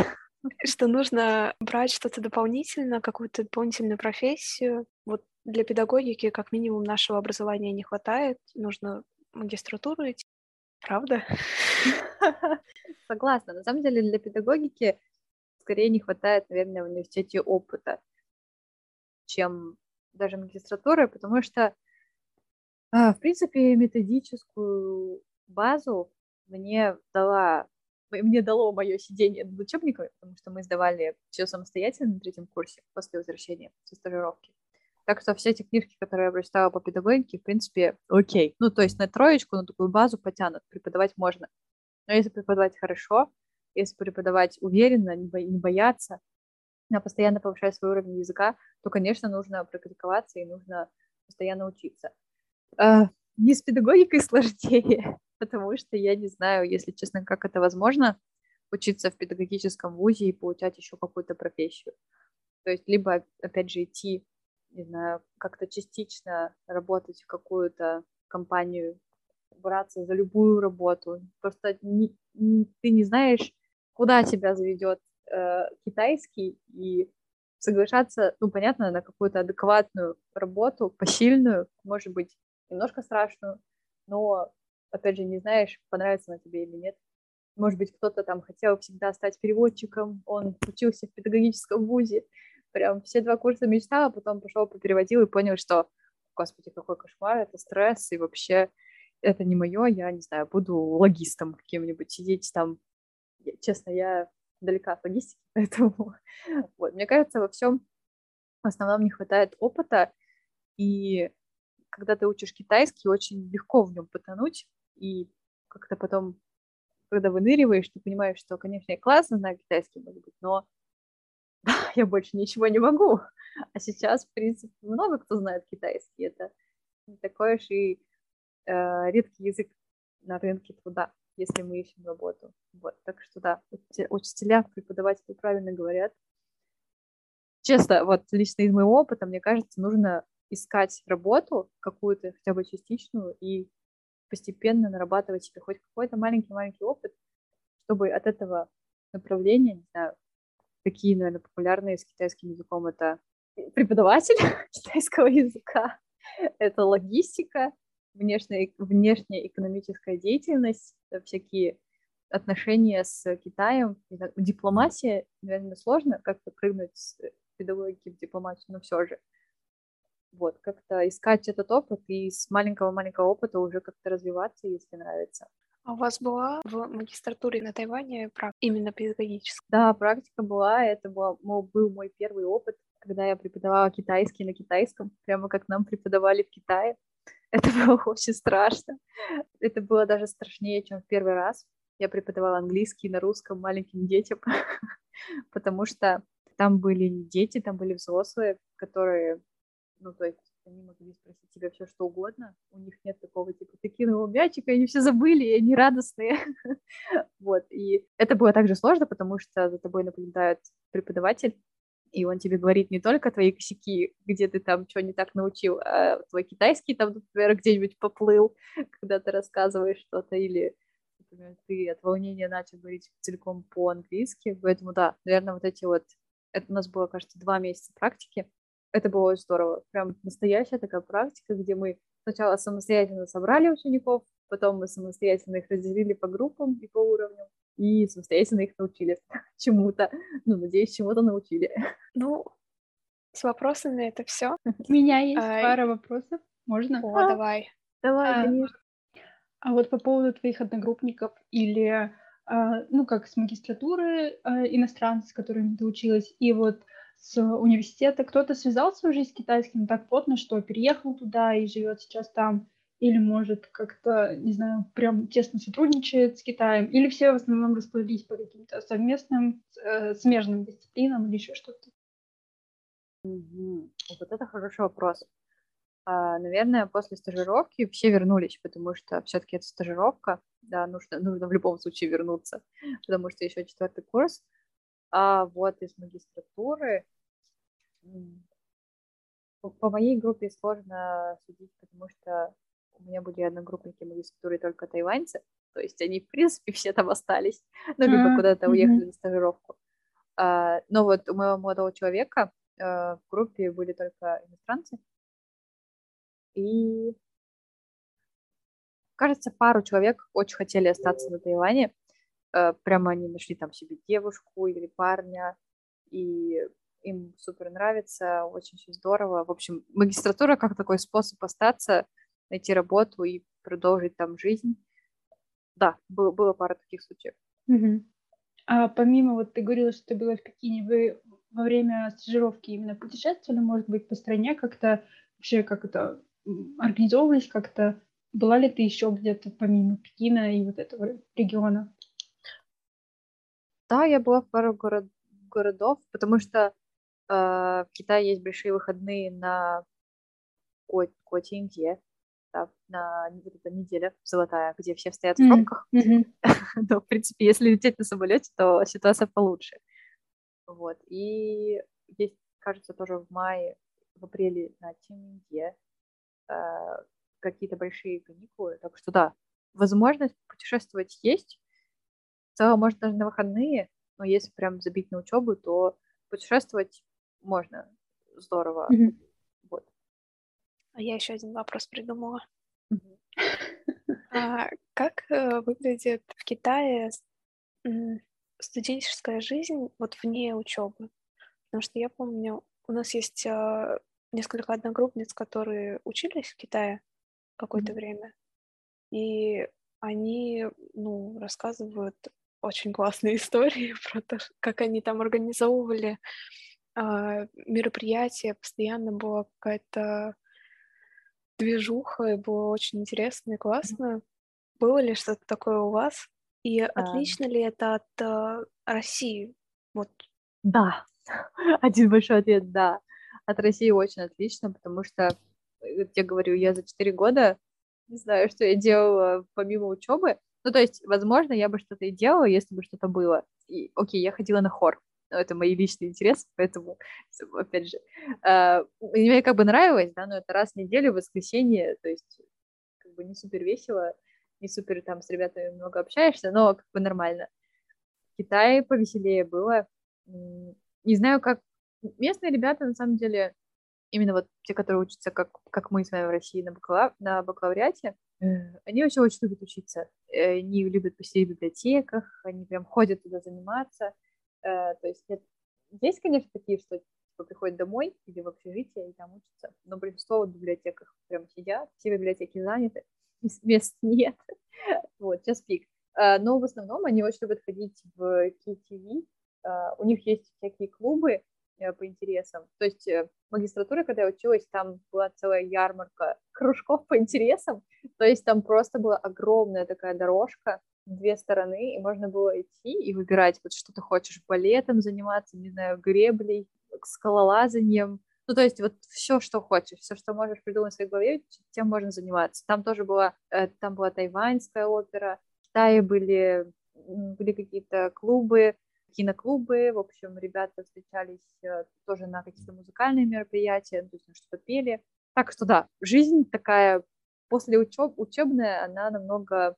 Что нужно брать что-то дополнительно, какую-то дополнительную профессию. Вот для педагогики как минимум нашего образования не хватает, нужно магистратуру идти. Правда? Согласна. На самом деле для педагогики скорее не хватает, наверное, в университете опыта, чем даже магистратуры, потому что, а, в принципе, методическую базу мне дала мне дало мое сидение над учебниками, потому что мы сдавали все самостоятельно на третьем курсе после возвращения со стажировки. Так что все эти книжки, которые я прочитала по педагогике, в принципе, окей. Ну, то есть на троечку, на такую базу потянут, преподавать можно. Но если преподавать хорошо, если преподавать уверенно, не, бо- не бояться, а постоянно повышать свой уровень языка, то, конечно, нужно практиковаться и нужно постоянно учиться. А, не с педагогикой сложнее, потому что я не знаю, если честно, как это возможно, учиться в педагогическом вузе и получать еще какую-то профессию. То есть либо, опять же, идти, не знаю, как-то частично работать в какую-то компанию, браться за любую работу. Просто не, не, ты не знаешь, куда тебя заведет э, китайский, и соглашаться, ну, понятно, на какую-то адекватную работу, посильную, может быть, немножко страшную, но, опять же, не знаешь, понравится она тебе или нет. Может быть, кто-то там хотел всегда стать переводчиком, он учился в педагогическом вузе, прям все два курса мечтал, а потом пошел попереводил и понял, что, господи, какой кошмар, это стресс, и вообще это не мое, я, не знаю, буду логистом каким-нибудь, сидеть там честно, я далека от логистики, поэтому вот, мне кажется, во всем в основном не хватает опыта, и когда ты учишь китайский, очень легко в нем потонуть, и как-то потом, когда выныриваешь, ты понимаешь, что, конечно, я классно знаю китайский, может быть, но я больше ничего не могу. А сейчас, в принципе, много кто знает китайский. Это такой уж и э, редкий язык на рынке труда если мы ищем работу. Вот, так что да, учителя, преподаватели правильно говорят. Честно, вот лично из моего опыта, мне кажется, нужно искать работу какую-то, хотя бы частичную, и постепенно нарабатывать себе хоть какой-то маленький-маленький опыт, чтобы от этого направления, не знаю, какие, наверное, популярные с китайским языком, это преподаватель китайского языка, это логистика, внешняя, внешняя экономическая деятельность, э, всякие отношения с Китаем, дипломатия, наверное, сложно как-то прыгнуть с педагогики в дипломатию, но все же. Вот, как-то искать этот опыт и с маленького-маленького опыта уже как-то развиваться, если нравится. А у вас была в магистратуре на Тайване практика, именно педагогическая? Да, практика была. Это был, был мой первый опыт, когда я преподавала китайский на китайском, прямо как нам преподавали в Китае. Это было очень страшно. Это было даже страшнее, чем в первый раз. Я преподавала английский на русском маленьким детям, потому что там были не дети, там были взрослые, которые, ну, то есть они могли спросить тебя все, что угодно. У них нет такого, типа, ты кинул мячик, и они все забыли, и они радостные. вот, и это было также сложно, потому что за тобой наблюдает преподаватель, и он тебе говорит не только твои косяки, где ты там что не так научил, а твой китайский там, например, где-нибудь поплыл, когда ты рассказываешь что-то, или, например, ты от волнения начал говорить целиком по-английски, поэтому, да, наверное, вот эти вот, это у нас было, кажется, два месяца практики, это было очень здорово, прям настоящая такая практика, где мы сначала самостоятельно собрали учеников, потом мы самостоятельно их разделили по группам и по уровням, и самостоятельно их научили чему-то. Ну, надеюсь, чему-то научили. Ну, с вопросами это все. У меня есть а, пара вопросов. Можно? О, а, давай. Давай, а, конечно. А вот по поводу твоих одногруппников или, а, ну, как с магистратуры а, иностранцев, с которыми ты училась, и вот с университета, кто-то связал свою жизнь с китайским так плотно, что переехал туда и живет сейчас там, или, может, как-то, не знаю, прям тесно сотрудничает с Китаем, или все в основном расплылись по каким-то совместным, э, смежным дисциплинам или еще что-то? Угу. Вот это хороший вопрос. А, наверное, после стажировки все вернулись, потому что все-таки это стажировка, да, нужно, нужно в любом случае вернуться, потому что еще четвертый курс. А вот из магистратуры по моей группе сложно судить, потому что у меня были одногруппники магистратуры только тайваньцы, то есть они, в принципе, все там остались, ну, либо mm-hmm. куда-то уехали на стажировку. А, но вот у моего молодого человека а, в группе были только иностранцы, и, кажется, пару человек очень хотели остаться на Тайване, а, прямо они нашли там себе девушку или парня, и им супер нравится, очень все здорово. В общем, магистратура как такой способ остаться, найти работу и продолжить там жизнь. Да, было, было пара таких случаев. Угу. А помимо, вот ты говорила, что ты была в Пекине, вы во время стажировки именно путешествовали, может быть, по стране как-то, вообще как это организовывались как-то? Была ли ты еще где-то помимо Пекина и вот этого региона? Да, я была в пару город, городов, потому что в Китае есть большие выходные на Котинге, да, на вот эта неделя золотая, где все стоят в пробках. Mm-hmm. Но, в принципе, если лететь на самолете, то ситуация получше. Вот. И есть, кажется, тоже в мае, в апреле на Тиминге э, какие-то большие каникулы. Так что да, возможность путешествовать есть. В целом, может, даже на выходные, но если прям забить на учебу, то путешествовать можно здорово. Mm-hmm. Вот. А я еще один вопрос придумала. А как э, выглядит в Китае студенческая жизнь вот вне учебы? Потому что я помню, у нас есть а, несколько одногруппниц, которые учились в Китае какое-то mm-hmm. время, и они, ну, рассказывают очень классные истории про то, как они там организовывали э, мероприятия, постоянно была какая-то движуха, и было очень интересно и классно. Было ли что-то такое у вас? И а... отлично ли это от э, России? Вот. Да. Один большой ответ – да. От России очень отлично, потому что, э, я говорю, я за 4 года не знаю, что я делала помимо учебы. Ну, то есть, возможно, я бы что-то и делала, если бы что-то было. И, окей, я ходила на хор. Но это мои личные интересы, поэтому, опять же, э, мне как бы нравилось, да, но это раз в неделю, в воскресенье, то есть как бы не супер весело, не супер там с ребятами много общаешься, но как бы нормально. В Китае повеселее было. Не знаю, как местные ребята, на самом деле, именно вот те, которые учатся, как, как мы с вами в России на, бакалав... на бакалавриате, они вообще очень любят учиться. Э, они любят посидеть в библиотеках, они прям ходят туда заниматься. Э, то есть нет, есть, конечно, такие, что типа, приходят домой или в общежитие и там учатся, но большинство в библиотеках прям сидят, все библиотеки заняты, мест нет. вот, сейчас пик. Э, но в основном они очень любят ходить в KTV, э, у них есть всякие клубы по интересам. То есть магистратура, когда я училась, там была целая ярмарка кружков по интересам, то есть там просто была огромная такая дорожка, две стороны, и можно было идти и выбирать, вот что ты хочешь, балетом заниматься, не знаю, греблей, скалолазанием, ну, то есть вот все, что хочешь, все, что можешь придумать в своей голове, тем можно заниматься. Там тоже была, э, там была тайваньская опера, в Китае были, были какие-то клубы, киноклубы, в общем, ребята встречались э, тоже на какие-то музыкальные мероприятия, то есть что-то пели. Так что да, жизнь такая после учеб, учебная, она намного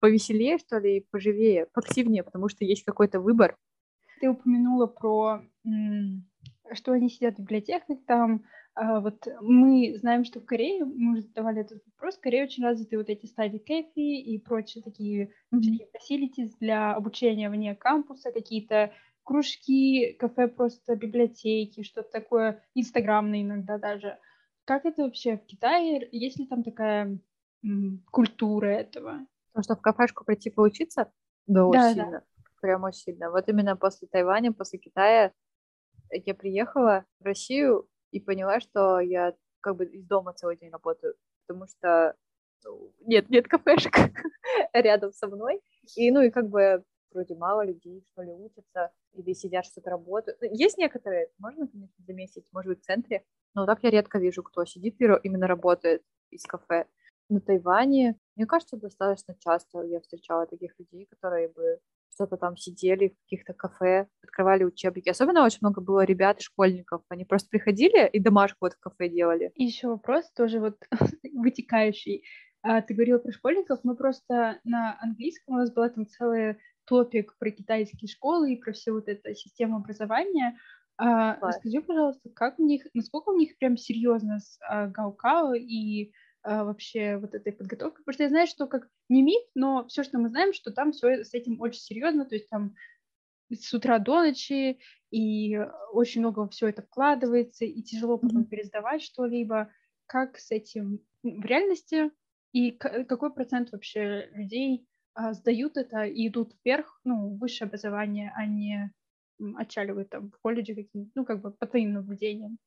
повеселее, что ли, и поживее, поактивнее, потому что есть какой-то выбор. Ты упомянула про, что они сидят в библиотеках там. А вот мы знаем, что в Корее, мы уже задавали этот вопрос, в Корее очень развиты вот эти стадии кэфи и прочие такие facilities для обучения вне кампуса, какие-то кружки, кафе просто, библиотеки, что-то такое, инстаграмное иногда даже. Как это вообще в Китае? Есть ли там такая м, культура этого? Потому что в кафешку прийти поучиться, да, очень да, сильно. Да. Прям очень сильно. Вот именно после Тайваня, после Китая я приехала в Россию и поняла, что я как бы из дома целый день работаю, потому что ну, нет, нет кафешек рядом со мной. И, ну, и как бы вроде мало людей, что ли, учатся или сидят, что-то работают. Ну, есть некоторые, можно, конечно, заметить, может быть, в центре, но так я редко вижу, кто сидит и именно работает из кафе на Тайване. Мне кажется, достаточно часто я встречала таких людей, которые бы что-то там сидели в каких-то кафе, открывали учебники. Особенно очень много было ребят и школьников. Они просто приходили и домашку вот в кафе делали. И еще вопрос тоже вот вытекающий. А, ты говорила про школьников, мы просто на английском у нас была там целый топик про китайские школы и про всю вот эту систему образования. А, расскажи, пожалуйста, как у них, насколько у них прям серьезно с а, Гаукао и а, вообще вот этой подготовкой? Потому что я знаю, что как не миф, но все, что мы знаем, что там все с этим очень серьезно, то есть там с утра до ночи, и очень много все это вкладывается, и тяжело потом mm-hmm. пересдавать что-либо. Как с этим в реальности? И какой процент вообще людей а, сдают это и идут вверх, ну, высшее образование, а не отчаливают там в колледже какие-нибудь, ну, как бы по твоим наблюдениям?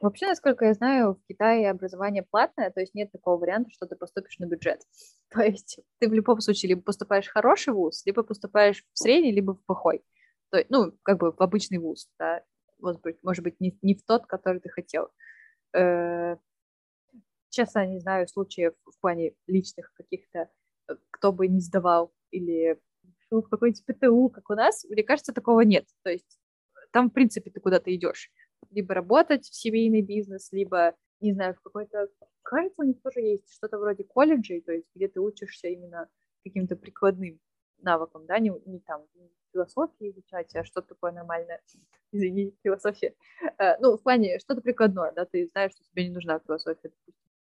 Вообще, насколько я знаю, в Китае образование платное, то есть нет такого варианта, что ты поступишь на бюджет. То есть ты в любом случае либо поступаешь в хороший вуз, либо поступаешь в средний, либо в плохой. То есть, ну, как бы в обычный вуз, да, может быть, может быть не, не в тот, который ты хотел. Э, честно, не знаю случаев в плане личных каких-то, э, кто бы не сдавал или в какой-нибудь ПТУ, как у нас, мне кажется, такого нет. То есть там, в принципе, ты куда-то идешь либо работать в семейный бизнес, либо, не знаю, в какой-то... Кажется, у них тоже есть что-то вроде колледжей, то есть где ты учишься именно каким-то прикладным навыкам, да, не, не там не философии изучать, а что-то такое нормальное. Извини, философия. Э, ну, в плане что-то прикладное, да, ты знаешь, что тебе не нужна философия,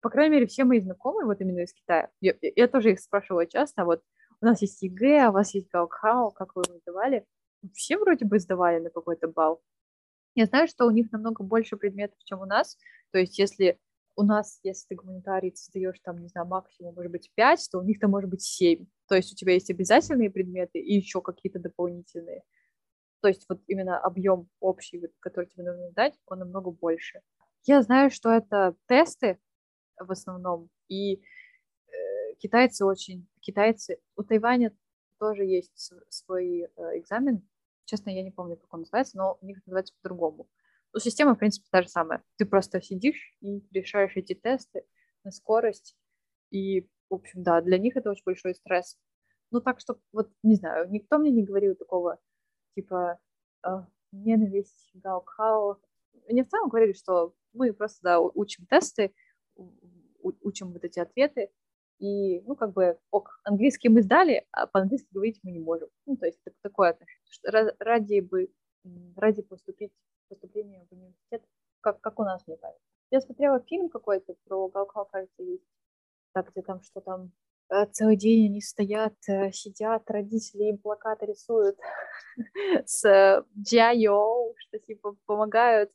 По крайней мере, все мои знакомые, вот именно из Китая, я, я тоже их спрашивала часто, вот у нас есть ЕГЭ, а у вас есть Гаокао, как вы его сдавали? Все вроде бы сдавали на какой-то балл. Я знаю, что у них намного больше предметов, чем у нас. То есть если у нас, если ты гуманитарий, ты сдаешь там, не знаю, максимум, может быть, 5, то у них там может быть 7. То есть у тебя есть обязательные предметы и еще какие-то дополнительные. То есть вот именно объем общий, который тебе нужно сдать, он намного больше. Я знаю, что это тесты в основном, и китайцы очень... Китайцы... У Тайваня тоже есть свой э, экзамен, Честно, я не помню, как он называется, но у них называется по-другому. Но система, в принципе, та же самая. Ты просто сидишь и решаешь эти тесты на скорость. И, в общем, да, для них это очень большой стресс. Ну, так что, вот, не знаю, никто мне не говорил такого, типа, э, ненависть, гаукхау. Мне в целом говорили, что мы просто, да, учим тесты, учим вот эти ответы, и, ну, как бы, ок, английский мы сдали, а по-английски говорить мы не можем. Ну, то есть такое отношение. Ради бы, ради поступить, поступления в университет, как, как у нас, мне кажется. Я смотрела фильм какой-то про Галкал, кажется, есть. Так, где там что там э, целый день они стоят, э, сидят, родители им плакаты рисуют с Джайо, что типа помогают.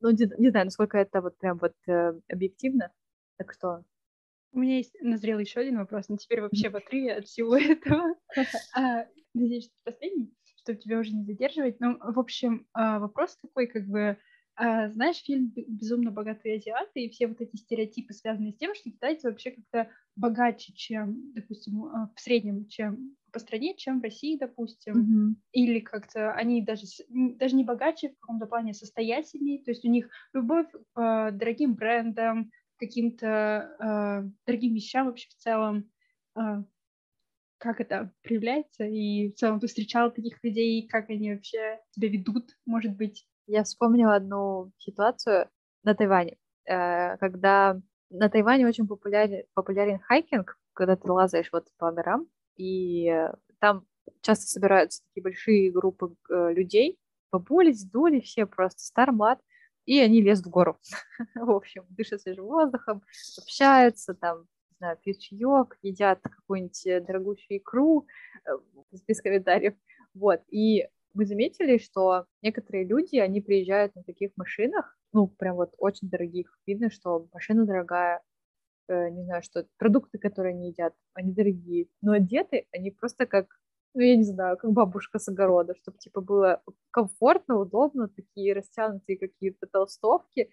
Ну, не, не знаю, насколько это вот прям вот э, объективно. Так что у меня есть назрел еще один вопрос, но теперь вообще в отрыве от всего этого. А, надеюсь, что последний, чтобы тебя уже не задерживать. Ну, в общем, а, вопрос такой, как бы, а, знаешь, фильм «Безумно богатые азиаты» и все вот эти стереотипы, связанные с тем, что китайцы вообще как-то богаче, чем, допустим, в среднем, чем по стране, чем в России, допустим, mm-hmm. или как-то они даже, даже не богаче, в каком-то плане состоятельнее, то есть у них любовь к дорогим брендам, каким-то э, дорогим вещам вообще в целом, э, как это проявляется, и в целом ты встречал таких людей, как они вообще себя ведут, может быть? Я вспомнила одну ситуацию на Тайване, э, когда на Тайване очень популярен, популярен хайкинг, когда ты лазаешь вот по горам, и там часто собираются такие большие группы э, людей, бабули, сдули все просто, стармат, и они лезут в гору. в общем, дышат свежим воздухом, общаются, там, не знаю, пьют чаек, едят какую-нибудь э, дорогущую икру, э, без комментариев. Вот, и мы заметили, что некоторые люди, они приезжают на таких машинах, ну, прям вот очень дорогих. Видно, что машина дорогая, э, не знаю, что продукты, которые они едят, они дорогие. Но одеты они просто как ну, я не знаю, как бабушка с огорода, чтобы, типа, было комфортно, удобно, такие растянутые какие-то толстовки.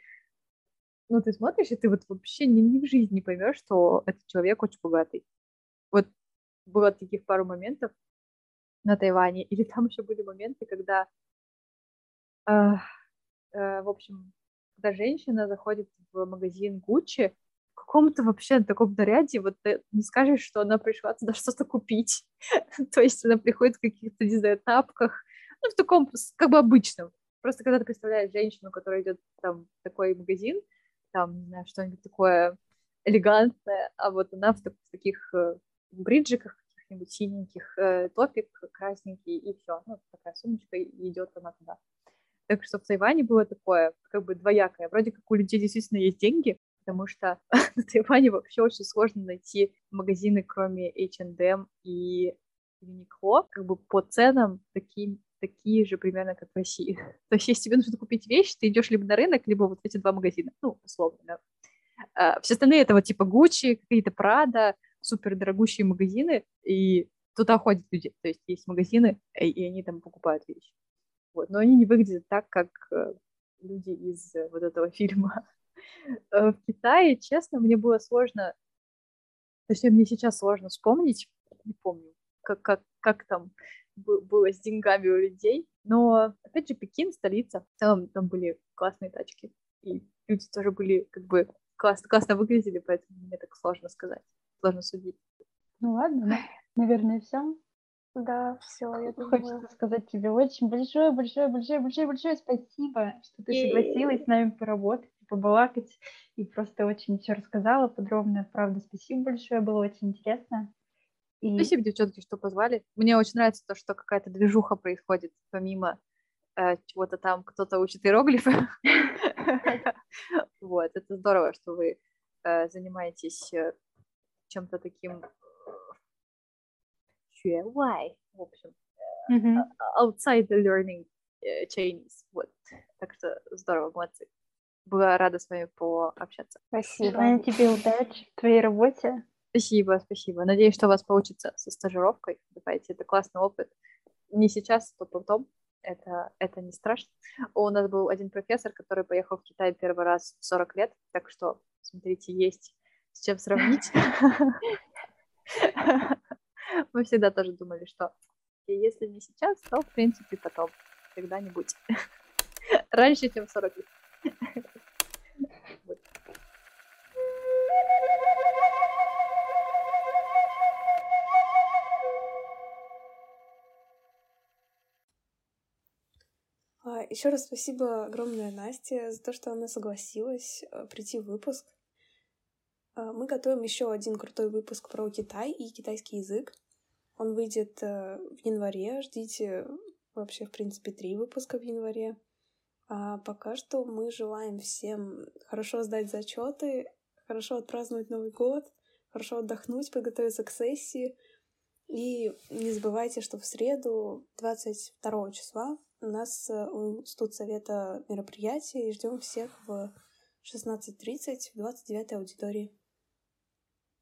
Ну, ты смотришь, и ты вот вообще ни, ни в жизни поймешь, что этот человек очень богатый. Вот было таких пару моментов на Тайване. Или там еще были моменты, когда, э, э, в общем, когда женщина заходит в магазин Гуччи, каком-то вообще таком наряде, вот ты не скажешь, что она пришла туда что-то купить. То есть она приходит в каких-то, не знаю, тапках, ну, в таком, как бы обычном. Просто когда ты представляешь женщину, которая идет там в такой магазин, там, не знаю, что-нибудь такое элегантное, а вот она в таких э, бриджиках каких-нибудь синеньких, э, топик красненький, и все. Ну, такая сумочка, и идет она туда. Так что в Тайване было такое, как бы двоякое. Вроде как у людей действительно есть деньги, потому что на Тайване вообще очень сложно найти магазины, кроме H&M и Uniqlo, как бы по ценам таким, такие же примерно, как в России. То есть, если тебе нужно купить вещь, ты идешь либо на рынок, либо вот в эти два магазина, ну, условно, да. А, все остальные это вот типа Gucci, какие-то Prada, супер дорогущие магазины, и туда ходят люди. То есть есть магазины, и они там покупают вещи. Вот. Но они не выглядят так, как э, люди из э, вот этого фильма. Э, в Китае, честно, мне было сложно, точнее, мне сейчас сложно вспомнить, не помню, как, как, как там было с деньгами у людей, но, опять же, Пекин, столица, там, там были классные тачки, и люди тоже были, как бы, классно, классно выглядели, поэтому мне так сложно сказать, сложно судить. Ну ладно, ну, наверное, все. Да, все, я думаю. Хочется сказать тебе очень большое, большое, большое, большое, большое спасибо, что ты согласилась с нами поработать, побалакать и просто очень все рассказала подробно. Правда, спасибо большое, было очень интересно. И... Спасибо, девчонки, что позвали. Мне очень нравится то, что какая-то движуха происходит, помимо э, чего-то там кто-то учит иероглифы. Вот, это здорово, что вы э, занимаетесь э, чем-то таким 学外, в общем, mm-hmm. outside the learning Chinese. Вот. Так что здорово, молодцы. Была рада с вами пообщаться. Спасибо. Желаю тебе удачи в твоей работе. Спасибо, спасибо. Надеюсь, что у вас получится со стажировкой. Давайте, это классный опыт. Не сейчас, то потом. Это, это не страшно. У нас был один профессор, который поехал в Китай первый раз в 40 лет, так что, смотрите, есть с чем сравнить. Мы всегда тоже думали, что если не сейчас, то, в принципе, потом, когда-нибудь. Раньше, чем 40 лет. Еще раз спасибо огромное Насте за то, что она согласилась э, прийти в выпуск. А, мы готовим еще один крутой выпуск про Китай и китайский язык. Он выйдет э, в январе. Ждите вообще, в принципе, три выпуска в январе. А пока что мы желаем всем хорошо сдать зачеты, хорошо отпраздновать Новый год, хорошо отдохнуть, подготовиться к сессии. И не забывайте, что в среду, 22 числа, у нас э, у студсовета мероприятие, и ждем всех в 16.30 в 29 аудитории.